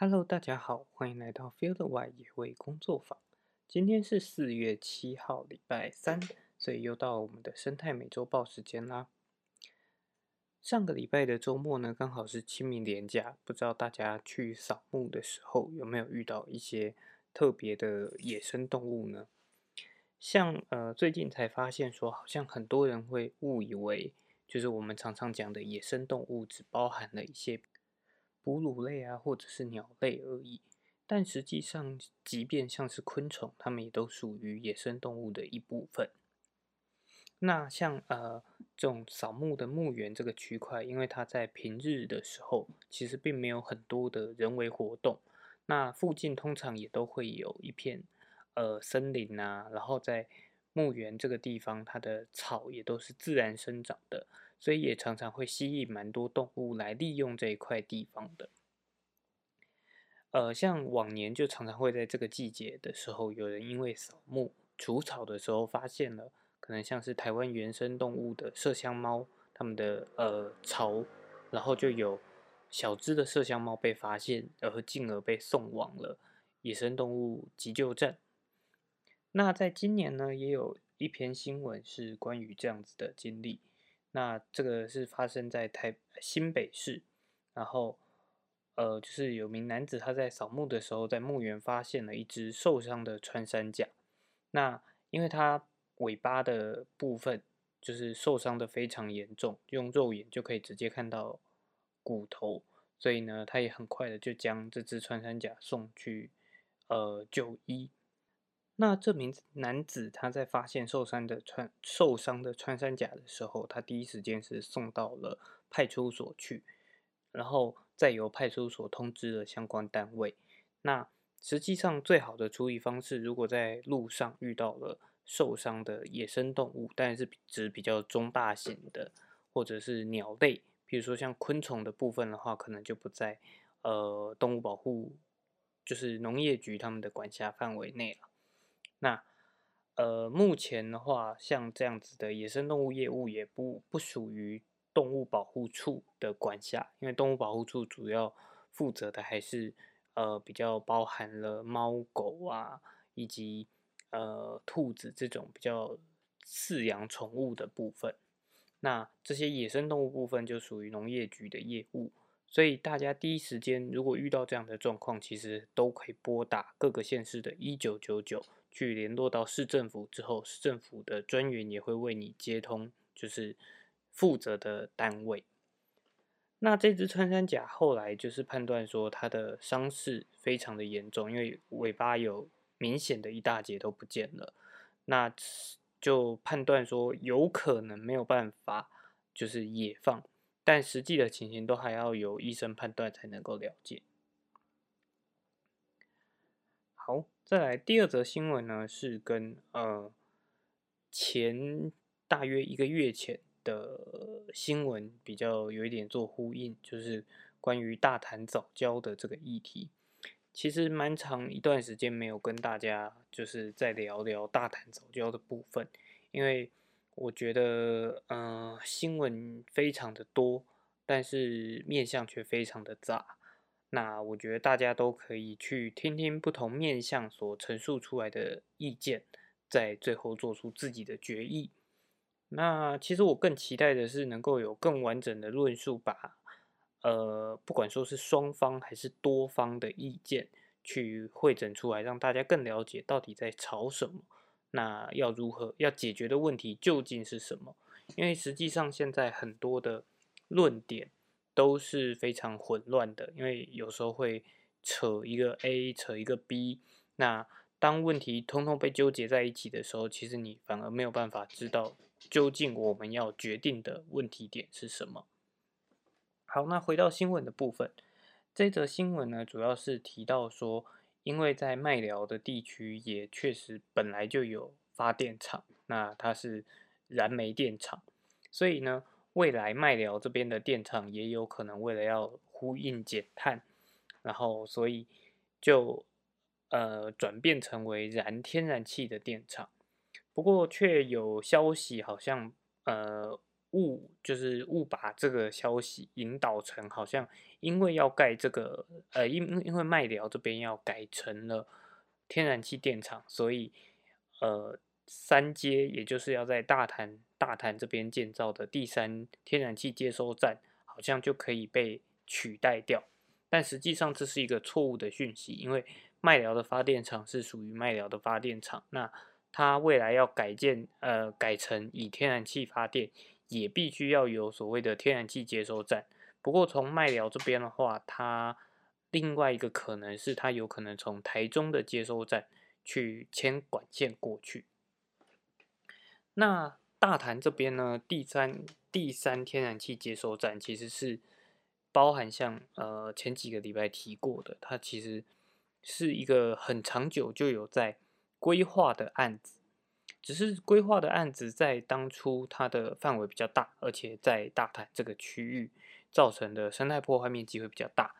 Hello，大家好，欢迎来到 Fieldy 野味工作坊。今天是四月七号，礼拜三，所以又到我们的生态美洲豹时间啦。上个礼拜的周末呢，刚好是清明连假，不知道大家去扫墓的时候有没有遇到一些特别的野生动物呢？像呃，最近才发现说，好像很多人会误以为，就是我们常常讲的野生动物，只包含了一些。哺乳类啊，或者是鸟类而已，但实际上，即便像是昆虫，它们也都属于野生动物的一部分。那像呃这种扫墓的墓园这个区块，因为它在平日的时候，其实并没有很多的人为活动，那附近通常也都会有一片呃森林啊，然后在墓园这个地方，它的草也都是自然生长的。所以也常常会吸引蛮多动物来利用这一块地方的。呃，像往年就常常会在这个季节的时候，有人因为扫墓除草的时候，发现了可能像是台湾原生动物的麝香猫，它们的呃巢，然后就有小只的麝香猫被发现，而进而被送往了野生动物急救站。那在今年呢，也有一篇新闻是关于这样子的经历。那这个是发生在台新北市，然后，呃，就是有名男子他在扫墓的时候，在墓园发现了一只受伤的穿山甲。那因为它尾巴的部分就是受伤的非常严重，用肉眼就可以直接看到骨头，所以呢，他也很快的就将这只穿山甲送去呃就医。那这名男子他在发现受伤的穿受伤的穿山甲的时候，他第一时间是送到了派出所去，然后再由派出所通知了相关单位。那实际上最好的处理方式，如果在路上遇到了受伤的野生动物，但是指比较中大型的或者是鸟类，比如说像昆虫的部分的话，可能就不在呃动物保护就是农业局他们的管辖范围内了。那，呃，目前的话，像这样子的野生动物业务也不不属于动物保护处的管辖，因为动物保护处主要负责的还是呃比较包含了猫狗啊，以及呃兔子这种比较饲养宠物的部分。那这些野生动物部分就属于农业局的业务，所以大家第一时间如果遇到这样的状况，其实都可以拨打各个县市的一九九九。去联络到市政府之后，市政府的专员也会为你接通，就是负责的单位。那这只穿山甲后来就是判断说，它的伤势非常的严重，因为尾巴有明显的一大截都不见了。那就判断说，有可能没有办法就是野放，但实际的情形都还要由医生判断才能够了解。好。再来第二则新闻呢，是跟呃前大约一个月前的新闻比较有一点做呼应，就是关于大谈早教的这个议题。其实蛮长一段时间没有跟大家就是在聊聊大谈早教的部分，因为我觉得嗯新闻非常的多，但是面向却非常的杂。那我觉得大家都可以去听听不同面向所陈述出来的意见，在最后做出自己的决议。那其实我更期待的是能够有更完整的论述，把呃不管说是双方还是多方的意见去汇整出来，让大家更了解到底在吵什么，那要如何要解决的问题究竟是什么？因为实际上现在很多的论点。都是非常混乱的，因为有时候会扯一个 A，扯一个 B。那当问题通通被纠结在一起的时候，其实你反而没有办法知道究竟我们要决定的问题点是什么。好，那回到新闻的部分，这则新闻呢，主要是提到说，因为在麦寮的地区也确实本来就有发电厂，那它是燃煤电厂，所以呢。未来麦寮这边的电厂也有可能为了要呼应减碳，然后所以就呃转变成为燃天然气的电厂。不过却有消息好像呃误就是误把这个消息引导成好像因为要盖这个呃因因为麦寮这边要改成了天然气电厂，所以呃三阶也就是要在大潭大潭这边建造的第三天然气接收站，好像就可以被取代掉。但实际上这是一个错误的讯息，因为麦寮的发电厂是属于麦寮的发电厂，那它未来要改建呃改成以天然气发电。也必须要有所谓的天然气接收站。不过从麦寮这边的话，它另外一个可能是它有可能从台中的接收站去牵管线过去。那大潭这边呢，第三第三天然气接收站其实是包含像呃前几个礼拜提过的，它其实是一个很长久就有在规划的案子。只是规划的案子在当初它的范围比较大，而且在大潭这个区域造成的生态破坏面积会比较大。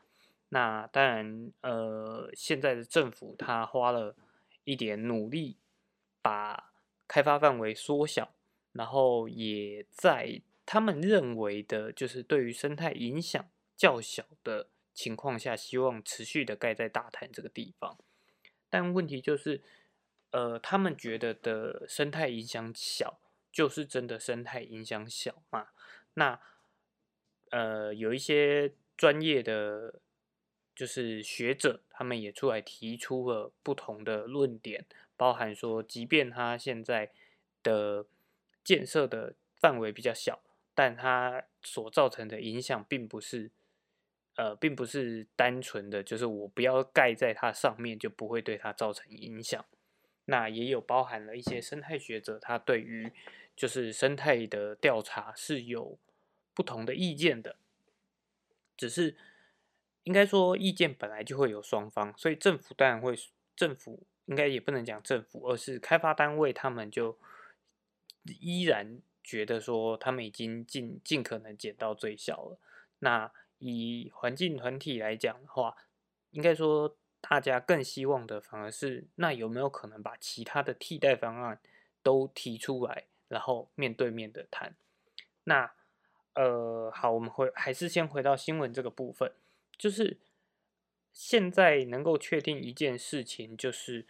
那当然，呃，现在的政府他花了一点努力，把开发范围缩小，然后也在他们认为的，就是对于生态影响较小的情况下，希望持续的盖在大潭这个地方。但问题就是。呃，他们觉得的生态影响小，就是真的生态影响小嘛？那呃，有一些专业的就是学者，他们也出来提出了不同的论点，包含说，即便他现在的建设的范围比较小，但它所造成的影响并不是呃，并不是单纯的就是我不要盖在它上面就不会对它造成影响。那也有包含了一些生态学者，他对于就是生态的调查是有不同的意见的。只是应该说意见本来就会有双方，所以政府当然会，政府应该也不能讲政府，而是开发单位他们就依然觉得说他们已经尽尽可能减到最小了。那以环境团体来讲的话，应该说。大家更希望的反而是，那有没有可能把其他的替代方案都提出来，然后面对面的谈？那呃，好，我们回还是先回到新闻这个部分，就是现在能够确定一件事情，就是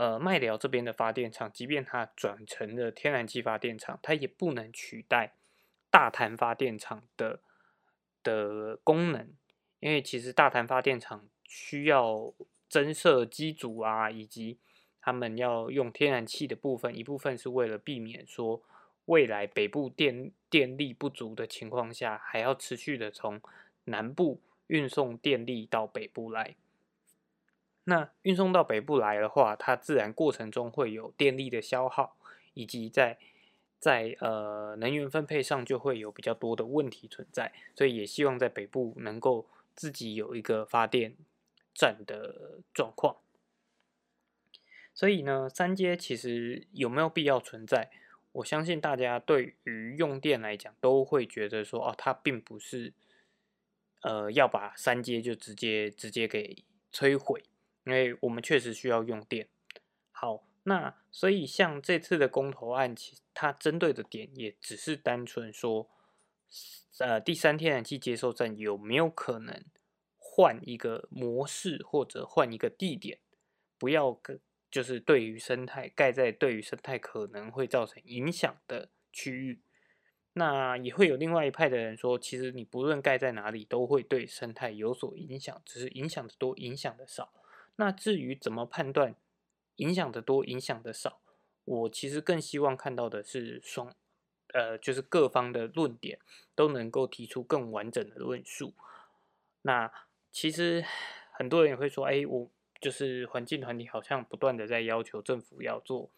呃，麦寮这边的发电厂，即便它转成了天然气发电厂，它也不能取代大潭发电厂的的功能，因为其实大潭发电厂。需要增设机组啊，以及他们要用天然气的部分，一部分是为了避免说未来北部电电力不足的情况下，还要持续的从南部运送电力到北部来。那运送到北部来的话，它自然过程中会有电力的消耗，以及在在呃能源分配上就会有比较多的问题存在，所以也希望在北部能够自己有一个发电。站的状况，所以呢，三阶其实有没有必要存在？我相信大家对于用电来讲，都会觉得说，哦，它并不是，呃，要把三阶就直接直接给摧毁，因为我们确实需要用电。好，那所以像这次的公投案，其它针对的点也只是单纯说，呃，第三天然气接收站有没有可能？换一个模式或者换一个地点，不要跟就是对于生态盖在对于生态可能会造成影响的区域，那也会有另外一派的人说，其实你不论盖在哪里都会对生态有所影响，只是影响的多，影响的少。那至于怎么判断影响的多，影响的少，我其实更希望看到的是双，呃，就是各方的论点都能够提出更完整的论述。那。其实很多人也会说：“哎，我就是环境团体，好像不断的在要求政府要做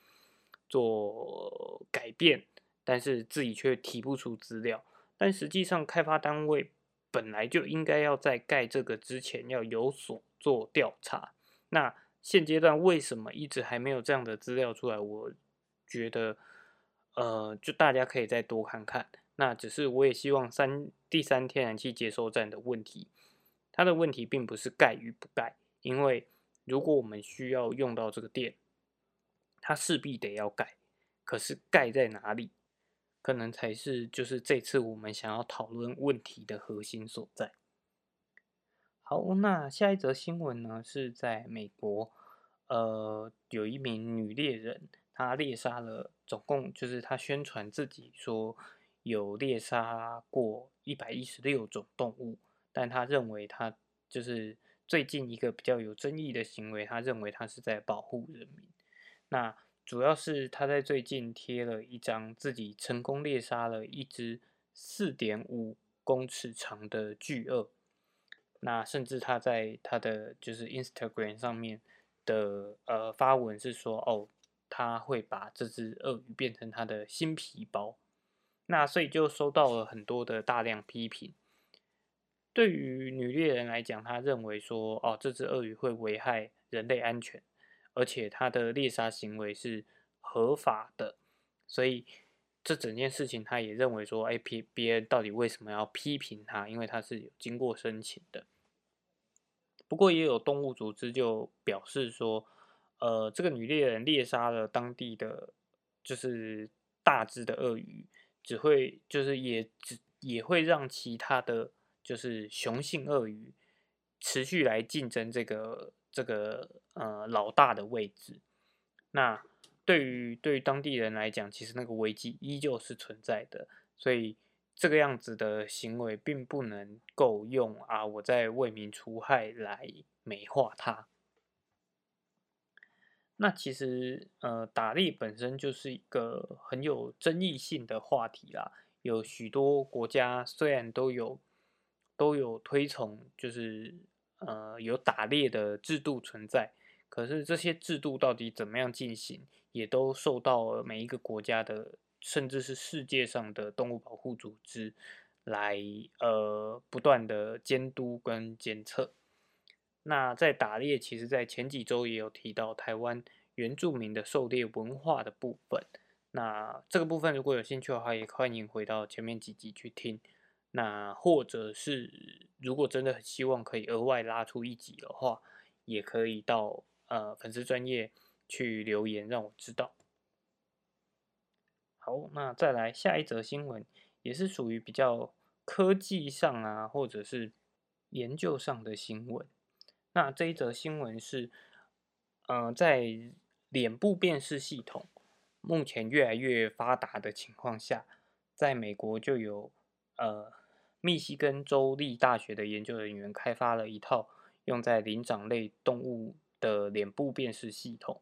做改变，但是自己却提不出资料。但实际上，开发单位本来就应该要在盖这个之前要有所做调查。那现阶段为什么一直还没有这样的资料出来？我觉得，呃，就大家可以再多看看。那只是我也希望三第三天然气接收站的问题。”它的问题并不是盖与不盖，因为如果我们需要用到这个电，它势必得要盖。可是盖在哪里？可能才是就是这次我们想要讨论问题的核心所在。好，那下一则新闻呢是在美国，呃，有一名女猎人，她猎杀了总共就是她宣传自己说有猎杀过一百一十六种动物，但她认为她就是最近一个比较有争议的行为，她认为她是在保护人民。那主要是她在最近贴了一张自己成功猎杀了一只四点五公尺长的巨鳄。那甚至他在他的就是 Instagram 上面的呃发文是说，哦，他会把这只鳄鱼变成他的新皮包。那所以就收到了很多的大量批评。对于女猎人来讲，他认为说，哦，这只鳄鱼会危害人类安全，而且他的猎杀行为是合法的，所以。这整件事情，他也认为说，哎，别别人到底为什么要批评他？因为他是有经过申请的。不过，也有动物组织就表示说，呃，这个女猎人猎杀了当地的就是大只的鳄鱼，只会就是也只也会让其他的就是雄性鳄鱼持续来竞争这个这个呃老大的位置。那。对于对于当地人来讲，其实那个危机依旧是存在的，所以这个样子的行为并不能够用啊我在为民除害来美化它。那其实呃打猎本身就是一个很有争议性的话题啦，有许多国家虽然都有都有推崇，就是呃有打猎的制度存在。可是这些制度到底怎么样进行，也都受到了每一个国家的，甚至是世界上的动物保护组织来呃不断的监督跟监测。那在打猎，其实在前几周也有提到台湾原住民的狩猎文化的部分。那这个部分如果有兴趣的话，也欢迎回到前面几集去听。那或者是如果真的很希望可以额外拉出一集的话，也可以到。呃，粉丝专业去留言让我知道。好，那再来下一则新闻，也是属于比较科技上啊，或者是研究上的新闻。那这一则新闻是，呃，在脸部辨识系统目前越来越发达的情况下，在美国就有呃密西根州立大学的研究人员开发了一套用在灵长类动物。的脸部辨识系统，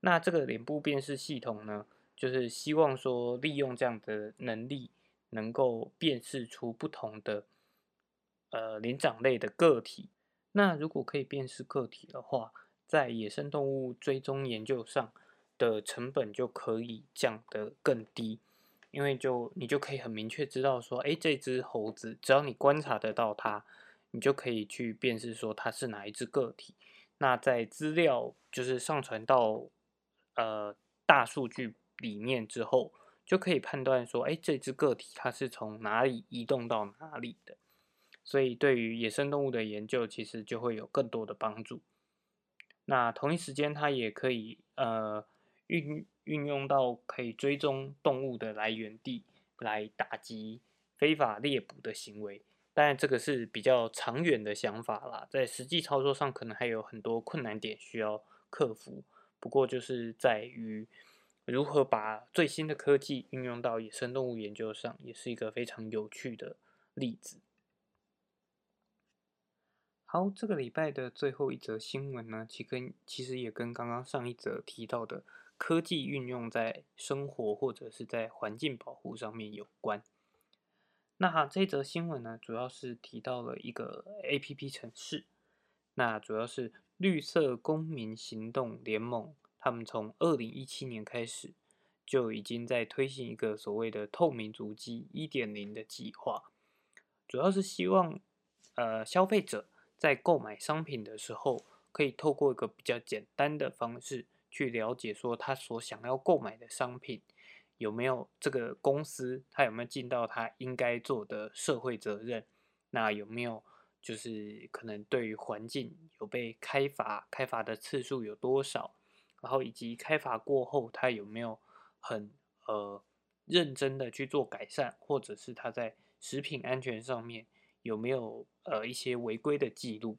那这个脸部辨识系统呢，就是希望说利用这样的能力，能够辨识出不同的呃灵长类的个体。那如果可以辨识个体的话，在野生动物追踪研究上的成本就可以降得更低，因为就你就可以很明确知道说，哎，这只猴子，只要你观察得到它，你就可以去辨识说它是哪一只个体。那在资料就是上传到呃大数据里面之后，就可以判断说，哎，这只个体它是从哪里移动到哪里的，所以对于野生动物的研究，其实就会有更多的帮助。那同一时间，它也可以呃运运用到可以追踪动物的来源地，来打击非法猎捕的行为。当然，这个是比较长远的想法啦，在实际操作上可能还有很多困难点需要克服。不过，就是在于如何把最新的科技运用到野生动物研究上，也是一个非常有趣的例子。好，这个礼拜的最后一则新闻呢，其跟其实也跟刚刚上一则提到的科技运用在生活或者是在环境保护上面有关。那这则新闻呢，主要是提到了一个 A P P 城市，那主要是绿色公民行动联盟，他们从二零一七年开始就已经在推行一个所谓的透明足迹一点零的计划，主要是希望呃消费者在购买商品的时候，可以透过一个比较简单的方式去了解说他所想要购买的商品。有没有这个公司，他有没有尽到他应该做的社会责任？那有没有就是可能对于环境有被开罚，开罚的次数有多少？然后以及开罚过后，他有没有很呃认真的去做改善，或者是他在食品安全上面有没有呃一些违规的记录。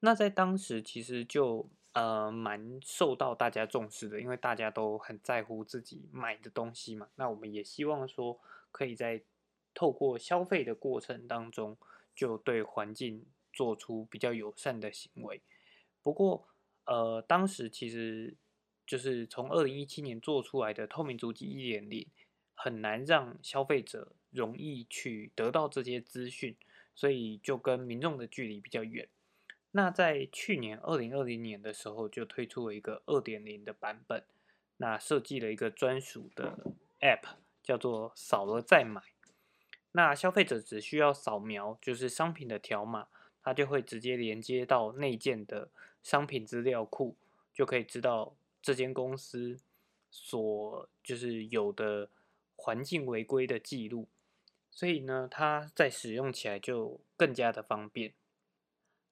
那在当时其实就呃蛮受到大家重视的，因为大家都很在乎自己买的东西嘛。那我们也希望说可以在透过消费的过程当中，就对环境做出比较友善的行为。不过呃当时其实。就是从二零一七年做出来的透明足迹一点零，很难让消费者容易去得到这些资讯，所以就跟民众的距离比较远。那在去年二零二零年的时候，就推出了一个二点零的版本，那设计了一个专属的 App，叫做扫了再买。那消费者只需要扫描就是商品的条码，它就会直接连接到内建的商品资料库，就可以知道。这间公司所就是有的环境违规的记录，所以呢，它在使用起来就更加的方便。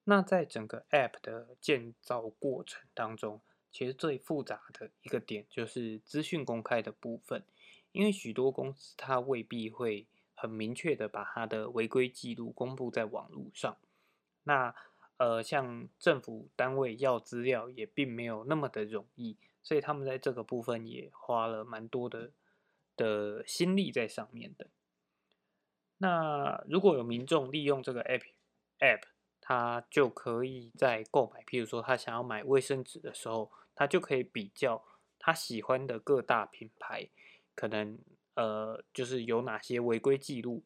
那在整个 App 的建造过程当中，其实最复杂的一个点就是资讯公开的部分，因为许多公司它未必会很明确的把它的违规记录公布在网络上。那呃，像政府单位要资料也并没有那么的容易，所以他们在这个部分也花了蛮多的的心力在上面的。那如果有民众利用这个 app app，他就可以在购买，譬如说他想要买卫生纸的时候，他就可以比较他喜欢的各大品牌，可能呃就是有哪些违规记录，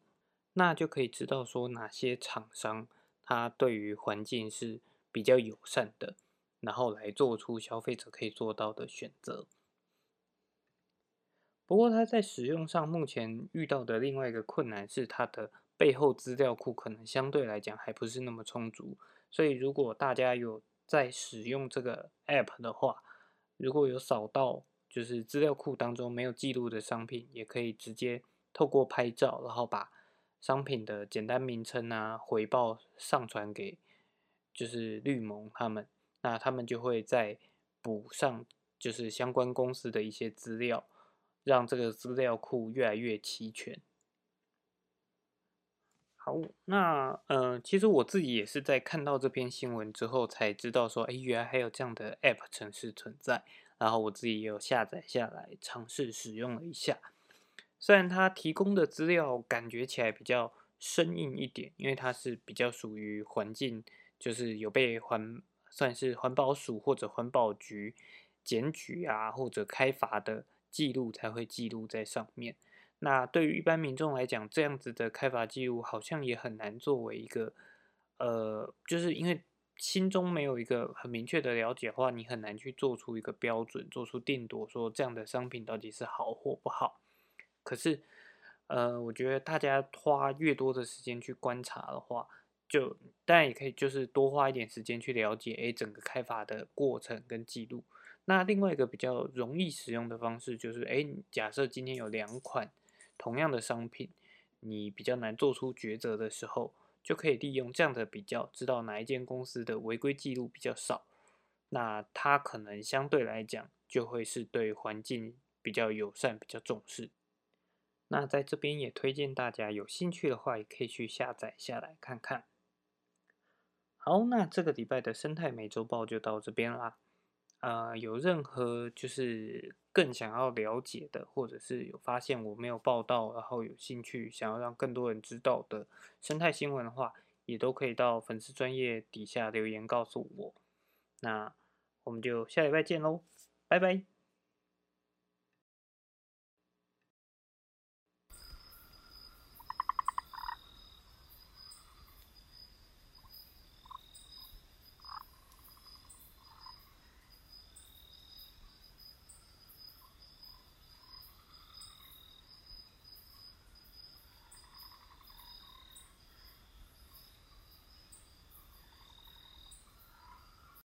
那就可以知道说哪些厂商。它对于环境是比较友善的，然后来做出消费者可以做到的选择。不过，它在使用上目前遇到的另外一个困难是，它的背后资料库可能相对来讲还不是那么充足。所以，如果大家有在使用这个 App 的话，如果有扫到就是资料库当中没有记录的商品，也可以直接透过拍照，然后把。商品的简单名称啊，回报上传给就是绿盟他们，那他们就会再补上就是相关公司的一些资料，让这个资料库越来越齐全。好，那呃，其实我自己也是在看到这篇新闻之后才知道说，哎，原来还有这样的 App 程式存在，然后我自己也有下载下来尝试使用了一下。虽然它提供的资料感觉起来比较生硬一点，因为它是比较属于环境，就是有被环算是环保署或者环保局检举啊，或者开罚的记录才会记录在上面。那对于一般民众来讲，这样子的开罚记录好像也很难作为一个，呃，就是因为心中没有一个很明确的了解的话，你很难去做出一个标准，做出定夺，说这样的商品到底是好或不好。可是，呃，我觉得大家花越多的时间去观察的话，就当然也可以，就是多花一点时间去了解，诶，整个开发的过程跟记录。那另外一个比较容易使用的方式，就是，诶，假设今天有两款同样的商品，你比较难做出抉择的时候，就可以利用这样的比较，知道哪一间公司的违规记录比较少，那它可能相对来讲就会是对环境比较友善、比较重视。那在这边也推荐大家有兴趣的话，也可以去下载下来看看。好，那这个礼拜的生态美洲报就到这边啦。呃，有任何就是更想要了解的，或者是有发现我没有报道，然后有兴趣想要让更多人知道的生态新闻的话，也都可以到粉丝专业底下留言告诉我。那我们就下礼拜见喽，拜拜。